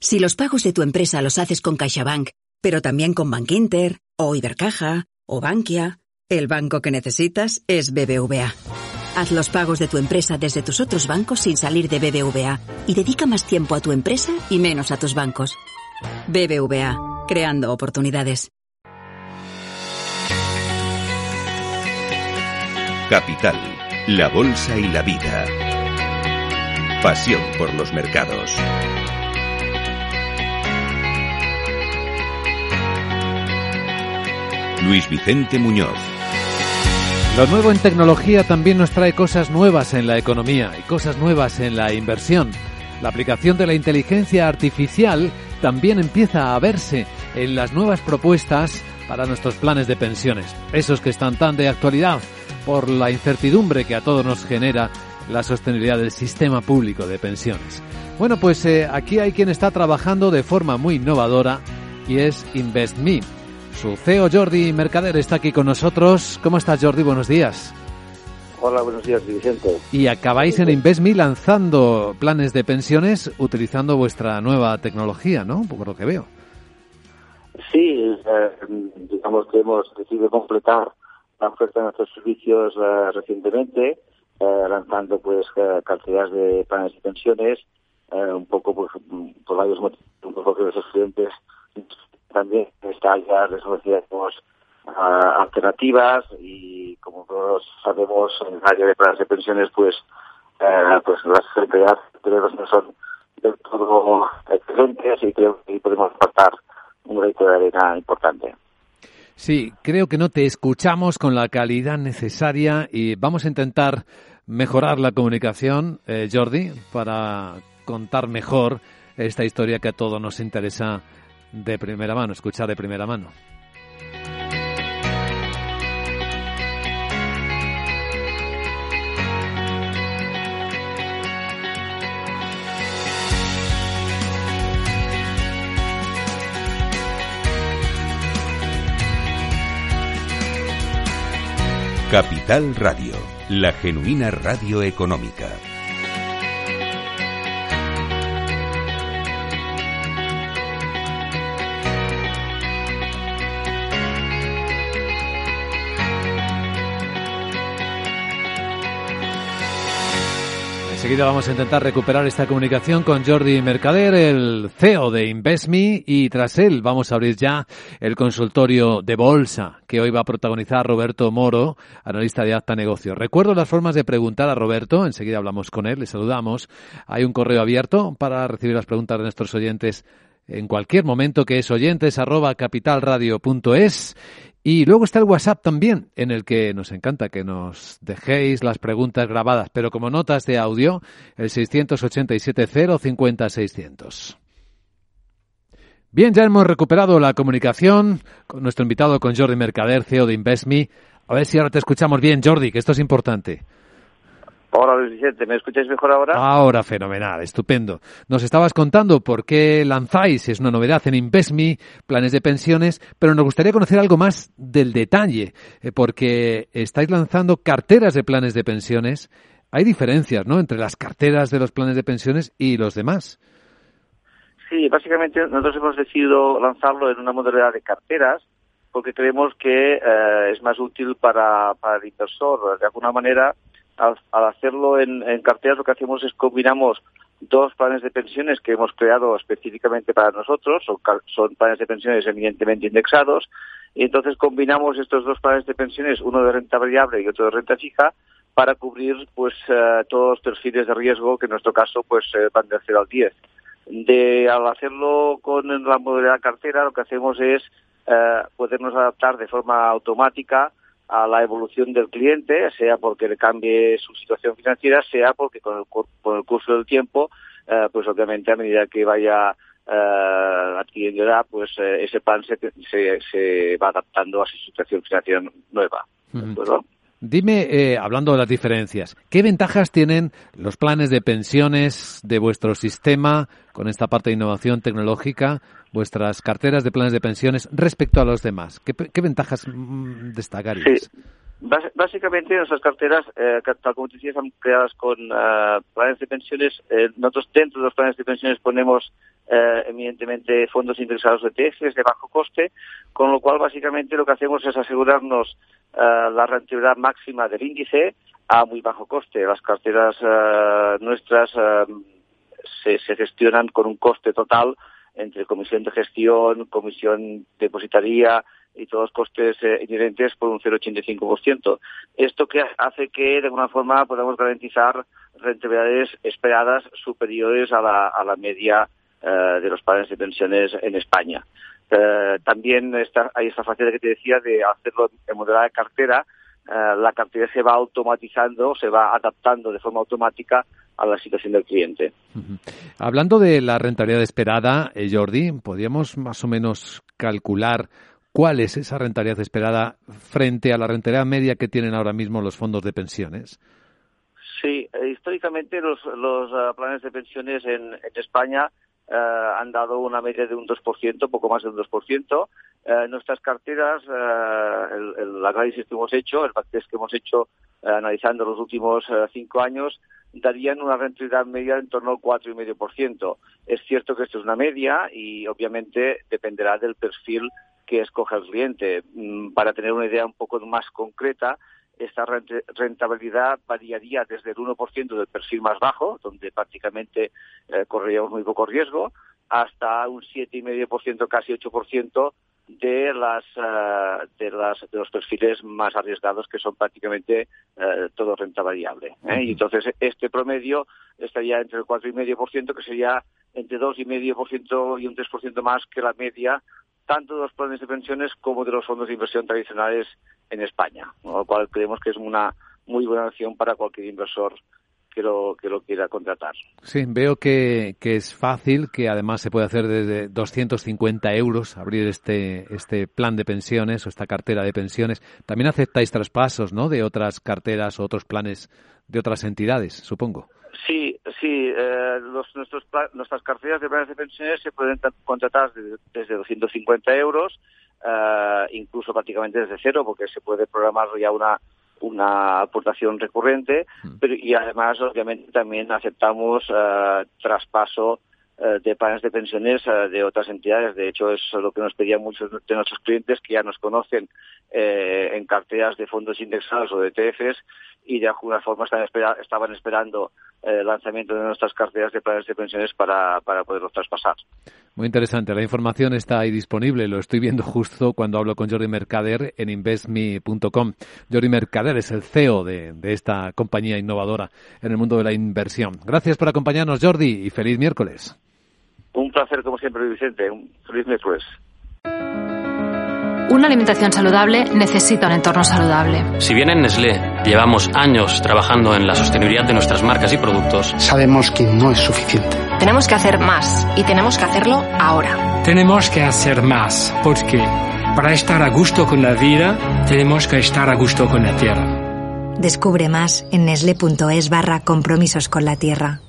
Si los pagos de tu empresa los haces con CaixaBank, pero también con Bankinter, o Ibercaja, o Bankia, el banco que necesitas es BBVA. Haz los pagos de tu empresa desde tus otros bancos sin salir de BBVA y dedica más tiempo a tu empresa y menos a tus bancos. BBVA, creando oportunidades. Capital, la bolsa y la vida. Pasión por los mercados. Luis Vicente Muñoz. Lo nuevo en tecnología también nos trae cosas nuevas en la economía y cosas nuevas en la inversión. La aplicación de la inteligencia artificial también empieza a verse en las nuevas propuestas para nuestros planes de pensiones, esos que están tan de actualidad por la incertidumbre que a todos nos genera la sostenibilidad del sistema público de pensiones. Bueno, pues eh, aquí hay quien está trabajando de forma muy innovadora y es InvestMe. Su CEO Jordi Mercader está aquí con nosotros. ¿Cómo estás Jordi? Buenos días. Hola, buenos días, Vicente. Y acabáis en InvestMe lanzando planes de pensiones utilizando vuestra nueva tecnología, ¿no? Por lo que veo. Sí, eh, digamos que hemos decidido completar la oferta de nuestros servicios eh, recientemente, eh, lanzando pues cantidades de planes de pensiones, un poco pues, por varios motivos, un poco que los estudiantes también está ya resolviendo alternativas y como todos sabemos en el área de planes de pensiones pues eh, pues las entidades no son del todo excelentes y creo que podemos aportar un grito de arena importante. Sí, creo que no te escuchamos con la calidad necesaria y vamos a intentar mejorar la comunicación, eh, Jordi, para contar mejor esta historia que a todos nos interesa de primera mano, escuchar de primera mano. Capital Radio, la genuina radio económica. Enseguida vamos a intentar recuperar esta comunicación con Jordi Mercader, el CEO de InvestMe, y tras él vamos a abrir ya el consultorio de bolsa que hoy va a protagonizar Roberto Moro, analista de Acta Negocios. Recuerdo las formas de preguntar a Roberto, enseguida hablamos con él, le saludamos. Hay un correo abierto para recibir las preguntas de nuestros oyentes en cualquier momento que es oyentes y luego está el WhatsApp también, en el que nos encanta que nos dejéis las preguntas grabadas, pero como notas de audio, el 687 050 600. Bien, ya hemos recuperado la comunicación con nuestro invitado, con Jordi Mercader, CEO de InvestMe. A ver si ahora te escuchamos bien, Jordi, que esto es importante. Hola Luis Vicente, ¿me escucháis mejor ahora? Ahora fenomenal, estupendo. Nos estabas contando por qué lanzáis, es una novedad en InvestMe, planes de pensiones, pero nos gustaría conocer algo más del detalle, eh, porque estáis lanzando carteras de planes de pensiones. Hay diferencias, ¿no?, entre las carteras de los planes de pensiones y los demás. Sí, básicamente nosotros hemos decidido lanzarlo en una modalidad de carteras porque creemos que eh, es más útil para, para el inversor. De alguna manera, al, hacerlo en, carteras lo que hacemos es combinamos dos planes de pensiones que hemos creado específicamente para nosotros, son, planes de pensiones evidentemente indexados, y entonces combinamos estos dos planes de pensiones, uno de renta variable y otro de renta fija, para cubrir pues eh, todos los perfiles de riesgo que en nuestro caso pues eh, van de 0 al 10. De, al hacerlo con la modalidad cartera lo que hacemos es eh, podernos adaptar de forma automática a la evolución del cliente, sea porque le cambie su situación financiera, sea porque con el, con el curso del tiempo eh, pues obviamente a medida que vaya eh, adquiriendo edad, pues eh, ese plan se, se, se, va adaptando a su situación financiera nueva. Dime, eh, hablando de las diferencias, ¿qué ventajas tienen los planes de pensiones de vuestro sistema con esta parte de innovación tecnológica, vuestras carteras de planes de pensiones respecto a los demás? ¿Qué, ventajas mm, destacarías? Básicamente nuestras carteras, eh, tal como te decía, están creadas con uh, planes de pensiones. Eh, nosotros dentro de los planes de pensiones ponemos eh, evidentemente fondos indexados de TFs de bajo coste, con lo cual básicamente lo que hacemos es asegurarnos uh, la rentabilidad máxima del índice a muy bajo coste. Las carteras uh, nuestras se, se gestionan con un coste total entre comisión de gestión, comisión depositaría, y todos los costes eh, inherentes por un 0,85%. Esto que hace que, de alguna forma, podamos garantizar rentabilidades esperadas superiores a la, a la media eh, de los planes de pensiones en España. Eh, también está, hay esta facilidad que te decía de hacerlo en de cartera. La cartera se va automatizando, se va adaptando de forma automática a la situación del cliente. Hablando de la rentabilidad esperada, Jordi, ¿podríamos más o menos calcular ¿Cuál es esa rentabilidad esperada frente a la rentabilidad media que tienen ahora mismo los fondos de pensiones? Sí, eh, históricamente los, los uh, planes de pensiones en, en España uh, han dado una media de un 2%, poco más de un 2%. Uh, nuestras carteras, el, el, análisis que hemos hecho, el backtest que hemos hecho analizando los últimos cinco años, darían una rentabilidad media en torno al 4,5%. Es cierto que esto es una media y obviamente dependerá del perfil que escoge el cliente. Mm, para tener una idea un poco más concreta, esta rentabilidad variaría desde el 1% del perfil más bajo, donde prácticamente eh, correríamos muy poco riesgo, hasta un 7,5%, casi 8% de las, uh, de las de los perfiles más arriesgados que son prácticamente uh, todo renta variable ¿eh? y entonces este promedio estaría entre el 4,5% que sería entre 2,5% y un 3% más que la media tanto de los planes de pensiones como de los fondos de inversión tradicionales en España, lo cual creemos que es una muy buena opción para cualquier inversor que lo, que lo quiera contratar. Sí, veo que, que es fácil, que además se puede hacer desde 250 euros abrir este, este plan de pensiones o esta cartera de pensiones. También aceptáis traspasos, ¿no?, de otras carteras o otros planes de otras entidades, supongo. Sí, sí. Eh, los, nuestros nuestras carteras de planes de pensiones se pueden contratar desde, desde 250 euros, eh, incluso prácticamente desde cero, porque se puede programar ya una una aportación recurrente, pero y además obviamente también aceptamos uh, traspaso uh, de planes de pensiones uh, de otras entidades. De hecho, es lo que nos pedían muchos de nuestros clientes que ya nos conocen eh, en carteras de fondos indexados o de ETFs y de alguna forma estaban, espera estaban esperando el lanzamiento de nuestras carteras de planes de pensiones para, para poderlos traspasar. Muy interesante. La información está ahí disponible. Lo estoy viendo justo cuando hablo con Jordi Mercader en investme.com. Jordi Mercader es el CEO de, de, esta compañía innovadora en el mundo de la inversión. Gracias por acompañarnos, Jordi, y feliz miércoles. Un placer, como siempre, Vicente. Un feliz miércoles. Una alimentación saludable necesita un entorno saludable. Si bien en Nestlé llevamos años trabajando en la sostenibilidad de nuestras marcas y productos, sabemos que no es suficiente. Tenemos que hacer más y tenemos que hacerlo ahora. Tenemos que hacer más porque para estar a gusto con la vida tenemos que estar a gusto con la tierra. Descubre más en nesle.es barra compromisos con la tierra.